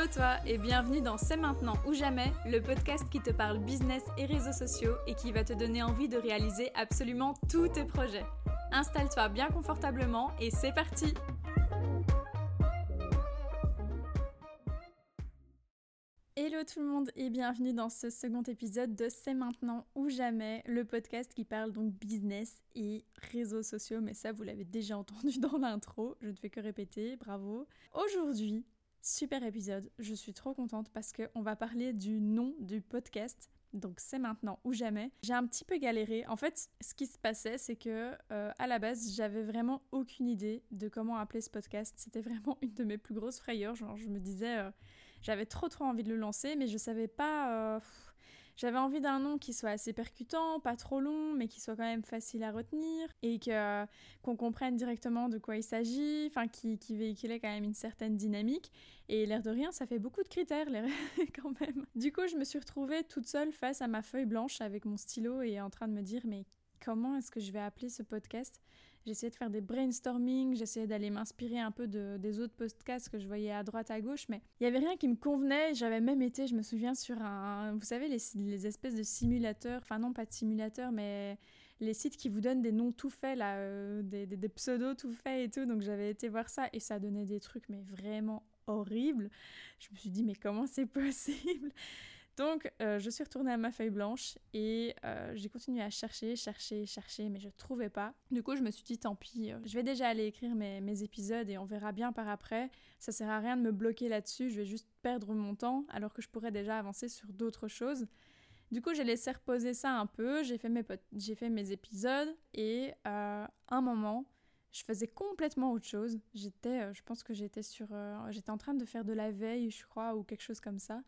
Hello toi et bienvenue dans C'est maintenant ou jamais, le podcast qui te parle business et réseaux sociaux et qui va te donner envie de réaliser absolument tous tes projets. Installe-toi bien confortablement et c'est parti Hello tout le monde et bienvenue dans ce second épisode de C'est maintenant ou jamais, le podcast qui parle donc business et réseaux sociaux, mais ça vous l'avez déjà entendu dans l'intro, je ne fais que répéter, bravo. Aujourd'hui, super épisode, je suis trop contente parce qu'on va parler du nom du podcast. Donc c'est maintenant ou jamais. J'ai un petit peu galéré. En fait, ce qui se passait, c'est que euh, à la base, j'avais vraiment aucune idée de comment appeler ce podcast. C'était vraiment une de mes plus grosses frayeurs. Genre, je me disais, euh, j'avais trop trop envie de le lancer, mais je savais pas. Euh, j'avais envie d'un nom qui soit assez percutant, pas trop long, mais qui soit quand même facile à retenir et que qu'on comprenne directement de quoi il s'agit, enfin qui, qui véhiculait quand même une certaine dynamique. Et l'air de rien, ça fait beaucoup de critères quand même. Du coup, je me suis retrouvée toute seule face à ma feuille blanche avec mon stylo et en train de me dire mais comment est-ce que je vais appeler ce podcast? J'essayais de faire des brainstorming, j'essayais d'aller m'inspirer un peu de, des autres podcasts que je voyais à droite, à gauche, mais il n'y avait rien qui me convenait. J'avais même été, je me souviens, sur un. Vous savez, les, les espèces de simulateurs, enfin non, pas de simulateurs, mais les sites qui vous donnent des noms tout faits, là, euh, des, des, des pseudos tout faits et tout. Donc j'avais été voir ça et ça donnait des trucs, mais vraiment horribles. Je me suis dit, mais comment c'est possible? Donc, euh, je suis retournée à ma feuille blanche et euh, j'ai continué à chercher, chercher, chercher, mais je ne trouvais pas. Du coup, je me suis dit, tant pis, euh, je vais déjà aller écrire mes, épisodes et on verra bien par après. Ça sert à rien de me bloquer là-dessus, je vais juste perdre mon temps alors que je pourrais déjà avancer sur d'autres choses. Du coup, j'ai laissé reposer ça un peu, j'ai fait, mes fait mes épisodes et à un moment, je faisais complètement autre chose. J'étais, je pense que j'étais sur, j'étais en train de faire de la veille, je crois, ou quelque chose comme ça.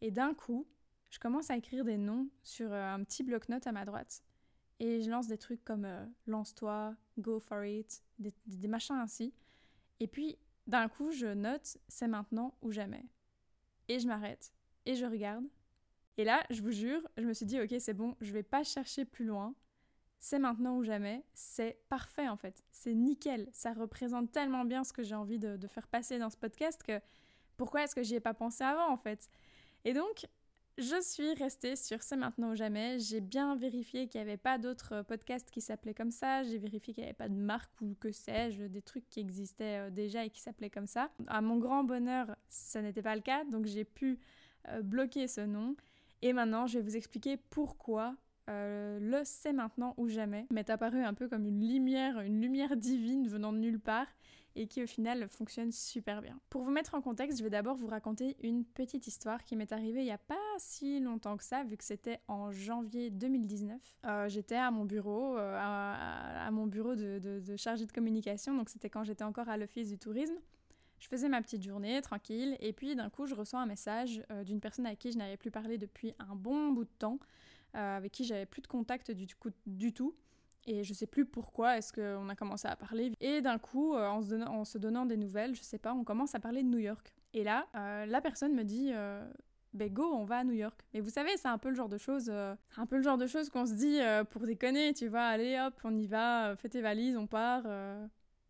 Et d'un coup, je commence à écrire des noms sur euh, un petit bloc-notes à ma droite. Et je lance des trucs comme euh, lance-toi, go for it, des, machins ainsi. Et puis, d'un coup, je note c'est maintenant ou jamais. Et je m'arrête. Et je regarde. Et là, je vous jure, je me suis dit, ok, c'est bon, je vais pas chercher plus loin. C'est maintenant ou jamais. C'est parfait en fait. C'est nickel. Ça représente tellement bien ce que j'ai envie de, de faire passer dans ce podcast que pourquoi est-ce que j'y ai pas pensé avant en fait? Et donc, je suis restée sur C'est maintenant ou jamais. J'ai bien vérifié qu'il n'y avait pas d'autres podcasts qui s'appelaient comme ça. J'ai vérifié qu'il n'y avait pas de marque ou que sais-je, des trucs qui existaient euh, déjà et qui s'appelaient comme ça. À mon grand bonheur, ça n'était pas le cas, donc j'ai pu euh, bloquer ce nom. Et maintenant, je vais vous expliquer pourquoi euh, le c'est maintenant ou jamais m'est apparu un peu comme une lumière, une lumière divine venant de nulle part et qui au final fonctionne super bien. Pour vous mettre en contexte, je vais d'abord vous raconter une petite histoire qui m'est arrivée il n'y a pas si longtemps que ça, vu que c'était en janvier 2019. Euh, j'étais à mon bureau, euh, à, mon bureau de, de, chargé de communication, donc c'était quand j'étais encore à l'office du tourisme. Je faisais ma petite journée tranquille et puis d'un coup je reçois un message euh, d'une personne avec qui je n'avais plus parlé depuis un bon bout de temps, avec qui j'avais plus de contact du tout. Et je sais plus pourquoi est-ce qu'on a commencé à parler. Et d'un coup, euh, en, se donnant, des nouvelles, je sais pas, on commence à parler de New York. Et là, euh, la personne me dit, euh, ben go, on va à New York. Mais vous savez, c'est un peu le genre de choses, un peu le genre de choses qu'on se dit pour déconner, tu vois, allez hop, on y va, fais tes valises, on part.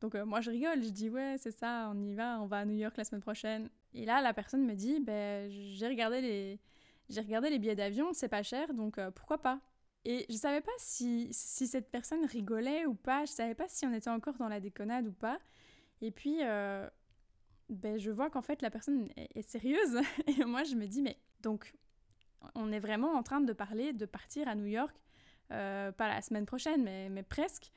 Donc moi je rigole, je dis ouais, c'est ça, on y va, on va à New York la semaine prochaine. Et là, la personne me dit, ben j'ai regardé les, j'ai regardé les billets d'avion, c'est pas cher, donc pourquoi pas. Et je savais pas si, si, cette personne rigolait ou pas, je savais pas si on était encore dans la déconnade ou pas. Et puis, euh, ben, je vois qu'en fait la personne est, sérieuse. Et moi, je me dis, mais donc, on est vraiment en train de parler de partir à New York, euh, pas la semaine prochaine, mais, mais presque.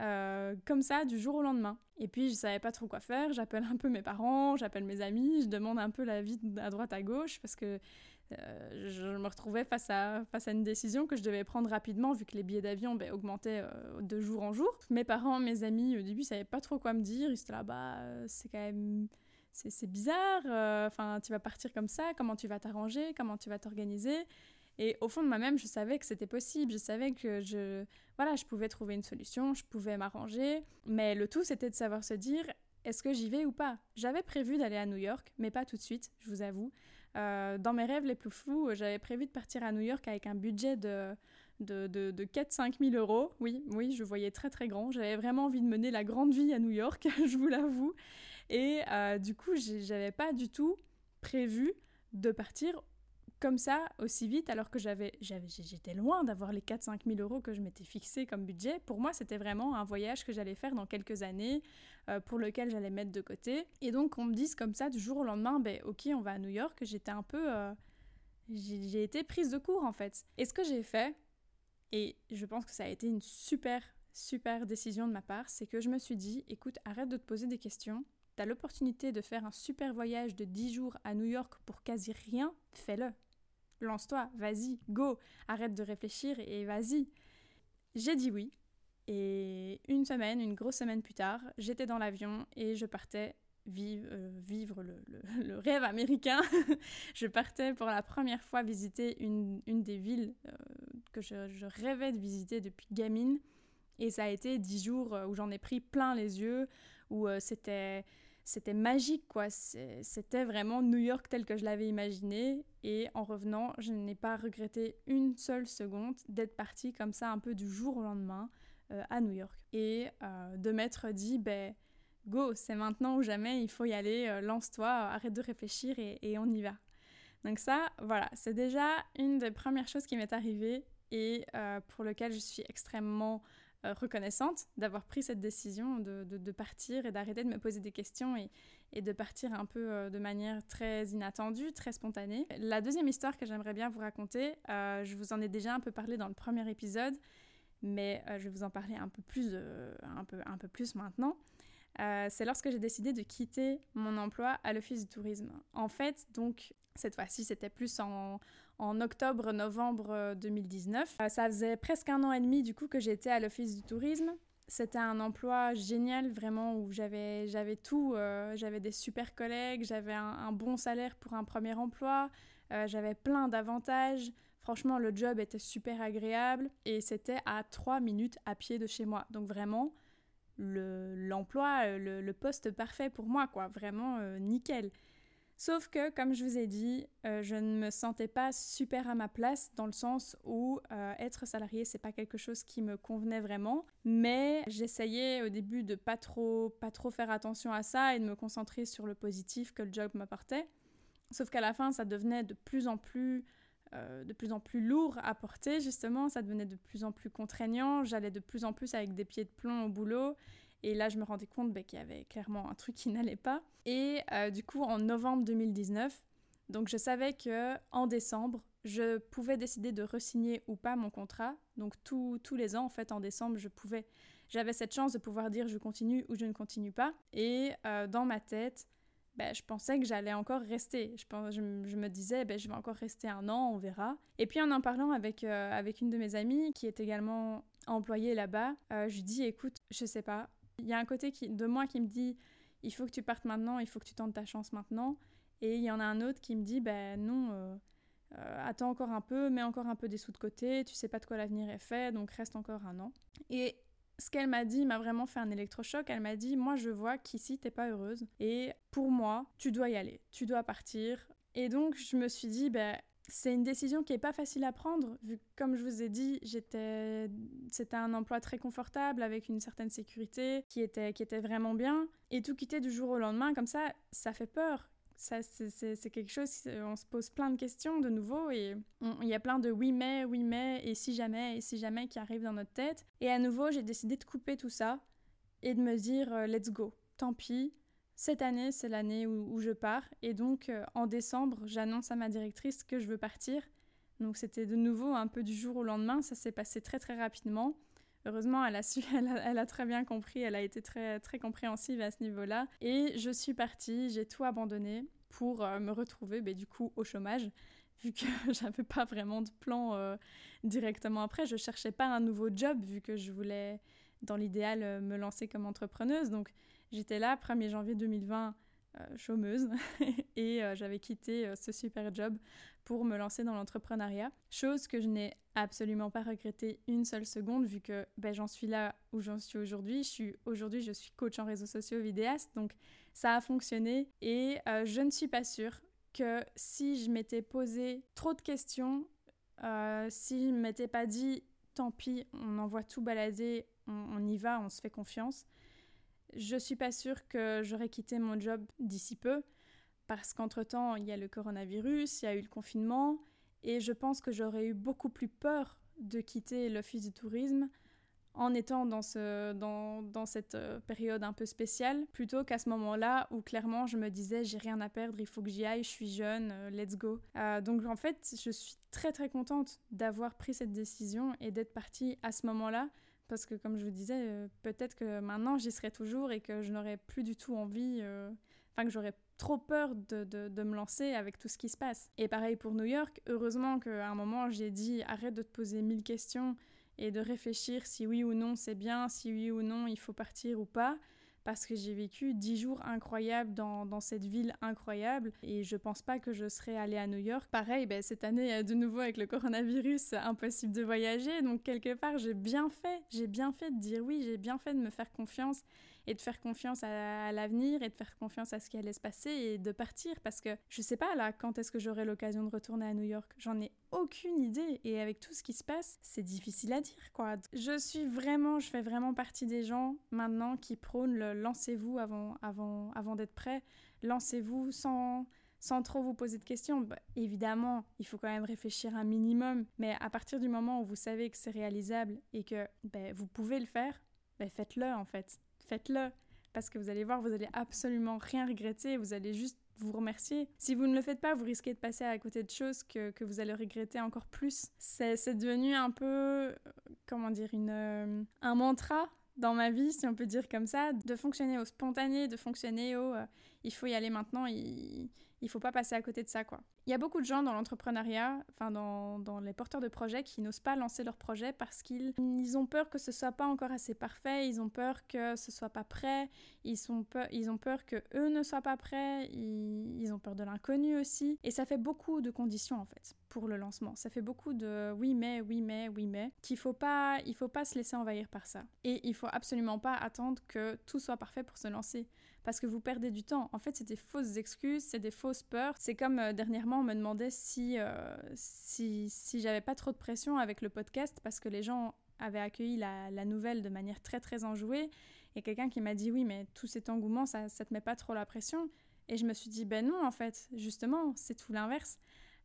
Euh, comme ça du jour au lendemain. Et puis je savais pas trop quoi faire, j'appelle un peu mes parents, j'appelle mes amis, je demande un peu la vie à droite à gauche parce que euh, je me retrouvais face à, face à une décision que je devais prendre rapidement vu que les billets d'avion ben, augmentaient euh, de jour en jour. Mes parents, mes amis, au début, ils savaient pas trop quoi me dire. Ils étaient là, bah, c'est quand même. C'est bizarre. Euh, enfin, tu vas partir comme ça. Comment tu vas t'arranger Comment tu vas t'organiser? Et au fond de moi-même, je savais que c'était possible. Je savais que je, voilà, je pouvais trouver une solution. Je pouvais m'arranger. Mais le tout, c'était de savoir se dire est-ce que j'y vais ou pas? J'avais prévu d'aller à New York, mais pas tout de suite, je vous avoue. Euh, dans mes rêves les plus flous, j'avais prévu de partir à New York avec un budget de, de, de, de 4-5 000 euros. Oui, oui, je voyais très très grand. J'avais vraiment envie de mener la grande vie à New York, je vous l'avoue. Et euh, du coup, j'avais pas du tout prévu de partir comme ça aussi vite alors que j'avais, j'étais loin d'avoir les 4-5 000 euros que je m'étais fixé comme budget. Pour moi, c'était vraiment un voyage que j'allais faire dans quelques années, euh, pour lequel j'allais mettre de côté. Et donc, on me dise comme ça du jour au lendemain, ben ok, on va à New York, j'étais un peu... Euh, j'ai été prise de court en fait. Et ce que j'ai fait, et je pense que ça a été une super, super décision de ma part, c'est que je me suis dit, écoute, arrête de te poser des questions. T'as l'opportunité de faire un super voyage de 10 jours à New York pour quasi rien, fais-le lance-toi, vas-y, go, arrête de réfléchir et vas-y. J'ai dit oui. Et une semaine, une grosse semaine plus tard, j'étais dans l'avion et je partais vivre, euh, vivre le, rêve américain. je partais pour la première fois visiter une, des villes euh, que je, rêvais de visiter depuis gamine. Et ça a été dix jours euh, où j'en ai pris plein les yeux, où c'était c'était magique, quoi. C'était vraiment New York tel que je l'avais imaginé. Et en revenant, je n'ai pas regretté une seule seconde d'être partie comme ça, un peu du jour au lendemain, euh, à New York. Et euh, de m'être dit, ben, go, c'est maintenant ou jamais, il faut y aller, euh, lance-toi, arrête de réfléchir et, et, on y va. Donc ça, voilà, c'est déjà une des premières choses qui m'est arrivée et pour lequel je suis extrêmement reconnaissante d'avoir pris cette décision de, de, partir et d'arrêter de me poser des questions et, et de partir un peu euh, de manière très inattendue, très spontanée. La deuxième histoire que j'aimerais bien vous raconter, euh, je vous en ai déjà un peu parlé dans le premier épisode, mais je vais vous en parler un peu plus, un peu, un peu plus maintenant. c'est lorsque j'ai décidé de quitter mon emploi à l'Office du tourisme. En fait, donc, cette fois-ci, c'était plus en, en octobre-novembre 2019. Euh, ça faisait presque un an et demi du coup que j'étais à l'Office du tourisme. C'était un emploi génial, vraiment, où j'avais, j'avais tout. Euh, j'avais des super collègues, j'avais un, bon salaire pour un premier emploi, euh, j'avais plein d'avantages. Franchement, le job était super agréable et c'était à trois minutes à pied de chez moi. Donc vraiment, le, l'emploi, le, le, poste parfait pour moi, quoi. Vraiment nickel. Sauf que, comme je vous ai dit, euh, je ne me sentais pas super à ma place dans le sens où euh, être salarié, c'est pas quelque chose qui me convenait vraiment. Mais j'essayais au début de pas trop, pas trop faire attention à ça et de me concentrer sur le positif que le job m'apportait. Sauf qu'à la fin, ça devenait de plus en plus, euh, de plus en plus lourd à porter justement. Ça devenait de plus en plus contraignant. J'allais de plus en plus avec des pieds de plomb au boulot. Et là, je me rendais compte bah, qu'il y avait clairement un truc qui n'allait pas. Et euh, du coup, en novembre 2019, donc je savais que en décembre, je pouvais décider de resigner ou pas mon contrat. Donc tous les ans, en fait, en décembre, je pouvais, j'avais cette chance de pouvoir dire je continue ou je ne continue pas. Et euh, dans ma tête, bah, je pensais que j'allais encore rester. Je, me disais, bah, je vais encore rester un an, on verra. Et puis en en parlant avec, euh, avec une de mes amies qui est également employée là-bas, je lui dis, écoute, je sais pas, il y a un côté qui, de moi qui me dit il faut que tu partes maintenant, il faut que tu tentes ta chance maintenant. Et il y en a un autre qui me dit ben non, euh, euh, attends encore un peu, mets encore un peu des sous de côté, tu sais pas de quoi l'avenir est fait, donc reste encore un an. Et ce qu'elle m'a dit m'a vraiment fait un électrochoc. Elle m'a dit Moi, je vois qu'ici, t'es pas heureuse. Et pour moi, tu dois y aller. Tu dois partir. Et donc, je me suis dit Ben, c'est une décision qui n'est pas facile à prendre, vu que, comme je vous ai dit, j'étais, c'était un emploi très confortable, avec une certaine sécurité, qui était, qui était vraiment bien. Et tout quitter du jour au lendemain, comme ça, ça fait peur. Ça, c'est, quelque chose, on se pose plein de questions de nouveau, et il y a plein de oui mais, oui mais, et si jamais, et si jamais qui arrivent dans notre tête. Et à nouveau, j'ai décidé de couper tout ça, et de me dire, euh, let's go, tant pis, cette année, c'est l'année où, je pars. Et donc, euh, en décembre, j'annonce à ma directrice que je veux partir. Donc, c'était de nouveau un peu du jour au lendemain. Ça s'est passé très, très rapidement. Heureusement, elle a su, elle a, très bien compris, elle a été très, très compréhensive à ce niveau-là. Et je suis partie, j'ai tout abandonné pour euh, me retrouver, ben, du coup, au chômage, vu que j'avais pas vraiment de plan euh, directement après. Je cherchais pas un nouveau job, vu que je voulais, dans l'idéal, me lancer comme entrepreneuse. Donc, J'étais là, 1er janvier 2020, euh, chômeuse, et euh, j'avais quitté euh, ce super job pour me lancer dans l'entrepreneuriat. Chose que je n'ai absolument pas regretté une seule seconde, vu que ben, j'en suis là où j'en suis aujourd'hui. Je suis aujourd'hui, je suis coach en réseaux sociaux vidéaste, donc ça a fonctionné. Et je ne suis pas sûre que si je m'étais posé trop de questions, si je m'étais pas dit tant pis, on envoie tout balader, on y va, on se fait confiance, je suis pas sûre que j'aurais quitté mon job d'ici peu parce qu'entre-temps, il y a le coronavirus, il y a eu le confinement, et je pense que j'aurais eu beaucoup plus peur de quitter l'Office du tourisme en étant dans, ce, dans, dans, cette euh, période un peu spéciale, plutôt qu'à ce moment-là où clairement je me disais j'ai rien à perdre, il faut que j'y aille, je suis jeune, euh, let's go. Euh, donc en fait, je suis très très contente d'avoir pris cette décision et d'être partie à ce moment-là, parce que comme je vous disais, peut-être que maintenant j'y serai toujours et que je n'aurais plus du tout envie, enfin que j'aurais trop peur de, de, de, me lancer avec tout ce qui se passe. Et pareil pour New York, heureusement qu'à un moment j'ai dit arrête de te poser mille questions et de réfléchir si oui ou non c'est bien, si oui ou non il faut partir ou pas parce que j'ai vécu dix jours incroyables dans, dans, cette ville incroyable et je pense pas que je serais allée à New York. Pareil, ben, cette année, de nouveau avec le coronavirus, impossible de voyager, donc quelque part j'ai bien fait, j'ai bien fait de dire oui, j'ai bien fait de me faire confiance et de faire confiance à, l'avenir et de faire confiance à ce qui allait se passer et de partir parce que je sais pas là quand est-ce que j'aurai l'occasion de retourner à New York? J'en ai aucune idée et avec tout ce qui se passe, c'est difficile à dire quoi. Je suis vraiment, je fais vraiment partie des gens maintenant qui prônent le lancez-vous avant, avant, avant d'être prêt, lancez-vous sans sans trop vous poser de questions. Bah, évidemment, il faut quand même réfléchir un minimum, mais à partir du moment où vous savez que c'est réalisable et que ben, vous pouvez le faire, ben, faites-le en fait faites-le. Parce que vous allez voir, vous allez absolument rien regretter, vous allez juste vous remercier. Si vous ne le faites pas, vous risquez de passer à côté de choses que, que vous allez regretter encore plus. C'est devenu un peu, euh, comment dire, une, euh, un mantra dans ma vie, si on peut dire comme ça, de fonctionner au spontané, de fonctionner au euh, il faut y aller maintenant, il, il faut pas passer à côté de ça, quoi. Il y a beaucoup de gens dans l'entrepreneuriat, enfin dans, les porteurs de projets, qui n'osent pas lancer leur projet parce qu'ils ils ont peur que ce soit pas encore assez parfait, ils ont peur que ce soit pas prêt, ils, peur, ils ont peur que eux ne soient pas prêts, ils, ils ont peur de l'inconnu aussi. Et ça fait beaucoup de conditions en fait pour le lancement. Ça fait beaucoup de oui mais, oui mais, oui mais, qu'il faut pas, il faut pas se laisser envahir par ça. Et il faut absolument pas attendre que tout soit parfait pour se lancer parce que vous perdez du temps. En fait, c'est des fausses excuses, c'est des fausses peurs. C'est comme euh, dernièrement, on me demandait si, euh, si, si j'avais pas trop de pression avec le podcast parce que les gens avaient accueilli la, nouvelle de manière très très enjouée. Et quelqu'un qui m'a dit oui, mais tout cet engouement, ça, ça te met pas trop la pression. Et je me suis dit ben non, en fait, justement, c'est tout l'inverse.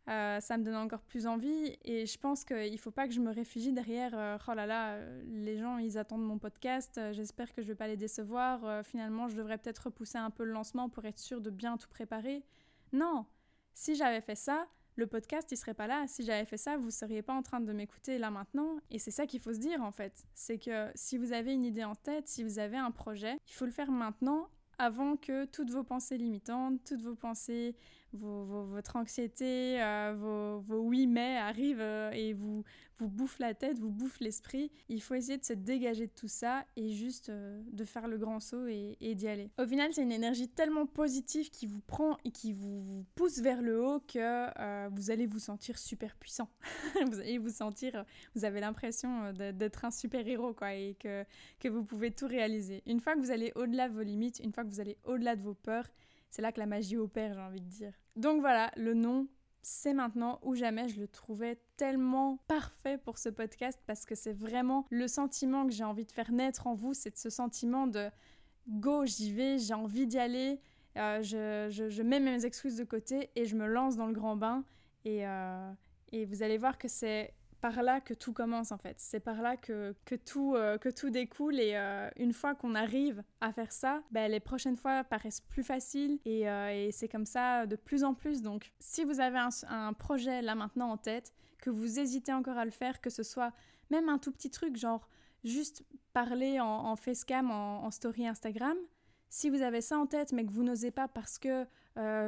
Euh, ça me donne encore plus envie et je pense qu'il ne faut pas que je me réfugie derrière euh, oh là là, euh, les gens ils attendent mon podcast, j'espère que je ne vais pas les décevoir, finalement je devrais peut-être repousser un peu le lancement pour être sûr de bien tout préparer. Non, si j'avais fait ça, le podcast il serait pas là. Si j'avais fait ça, vous seriez pas en train de m'écouter là maintenant. Et c'est ça qu'il faut se dire en fait. C'est que si vous avez une idée en tête, si vous avez un projet, il faut le faire maintenant avant que toutes vos pensées limitantes, toutes vos pensées votre anxiété, euh, vos, oui mais arrivent euh, et vous, vous bouffent la tête, vous bouffent l'esprit. Il faut essayer de se dégager de tout ça et juste euh, de faire le grand saut et, d'y aller. Au final, c'est une énergie tellement positive qui vous prend et qui vous, pousse vers le haut que vous allez vous sentir super puissant. vous allez vous sentir, vous avez l'impression d'être un super héros quoi et que, que vous pouvez tout réaliser. Une fois que vous allez au-delà de vos limites, une fois que vous allez au-delà de vos peurs, c'est là que la magie opère, j'ai envie de dire. Donc voilà, le nom, c'est maintenant ou jamais. Je le trouvais tellement parfait pour ce podcast parce que c'est vraiment le sentiment que j'ai envie de faire naître en vous. C'est ce sentiment de go, j'y vais, j'ai envie d'y aller. Euh, je, mets mes excuses de côté et je me lance dans le grand bain. Euh, et vous allez voir que c'est par là que tout commence en fait. C'est par là que, que, tout, euh, que tout découle et euh, une fois qu'on arrive à faire ça, ben, les prochaines fois paraissent plus faciles et, euh, et c'est comme ça de plus en plus. Donc si vous avez un, un, projet là maintenant en tête, que vous hésitez encore à le faire, que ce soit même un tout petit truc genre juste parler en, en facecam, en, en story Instagram, si vous avez ça en tête mais que vous n'osez pas parce que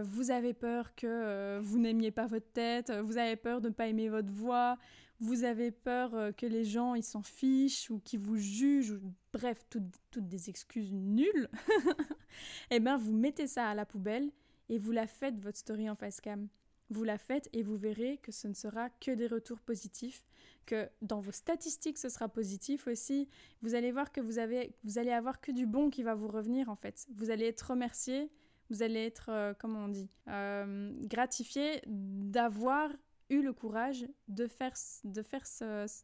vous avez peur que vous n'aimiez pas votre tête, vous avez peur de ne pas aimer votre voix, vous avez peur euh, que les gens ils s'en fichent ou qu'ils vous jugent, bref, toutes, toutes des excuses nulles, eh bien vous mettez ça à la poubelle et vous la faites votre story en facecam. Vous la faites et vous verrez que ce ne sera que des retours positifs, que dans vos statistiques ce sera positif aussi. Vous allez voir que vous, avez, vous allez avoir que du bon qui va vous revenir en fait. Vous allez être remercié, vous allez être, euh, comment on dit, euh, gratifié d'avoir eu le courage de faire, de faire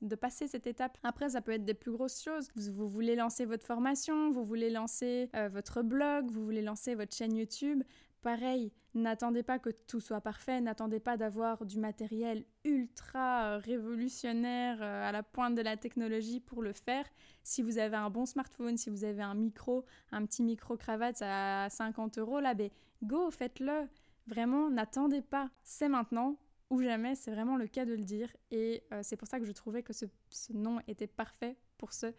de passer cette étape. Après, ça peut être des plus grosses choses. Vous, voulez lancer votre formation, vous voulez lancer euh, votre blog, vous voulez lancer votre chaîne YouTube. pareil, n'attendez pas que tout soit parfait, n'attendez pas d'avoir du matériel ultra révolutionnaire euh, à la pointe de la technologie pour le faire. Si vous avez un bon smartphone, si vous avez un micro, un petit micro-cravate à 50 euros, là, ben, go, faites-le. Vraiment, n'attendez pas. C'est maintenant ou jamais, c'est vraiment le cas de le dire. Et euh, c'est pour ça que je trouvais que ce, nom était parfait pour ce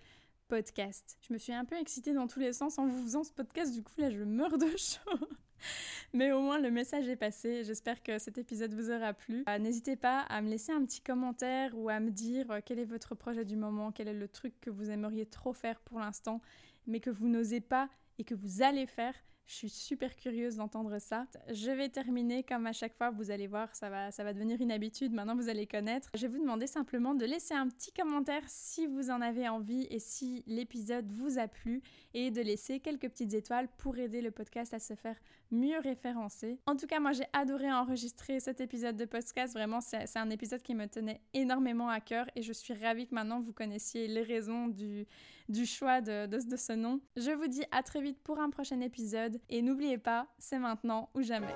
podcast. Je me suis un peu excitée dans tous les sens en vous faisant ce podcast, du coup là je meurs de chaud. Mais au moins le message est passé. J'espère que cet épisode vous aura plu. Euh, n'hésitez pas à me laisser un petit commentaire ou à me dire euh, quel est votre projet du moment, quel est le truc que vous aimeriez trop faire pour l'instant, mais que vous n'osez pas et que vous allez faire. Je suis super curieuse d'entendre ça. Je vais terminer comme à chaque fois, vous allez voir, ça va, devenir une habitude, maintenant vous allez connaître. Je vais vous demander simplement de laisser un petit commentaire si vous en avez envie et si l'épisode vous a plu et de laisser quelques petites étoiles pour aider le podcast à se faire mieux référencer. En tout cas, moi j'ai adoré enregistrer cet épisode de podcast, vraiment c'est un épisode qui me tenait énormément à cœur et je suis ravie que maintenant vous connaissiez les raisons du, du choix de, ce nom. Je vous dis à très vite pour un prochain épisode et n'oubliez pas, c'est maintenant ou jamais.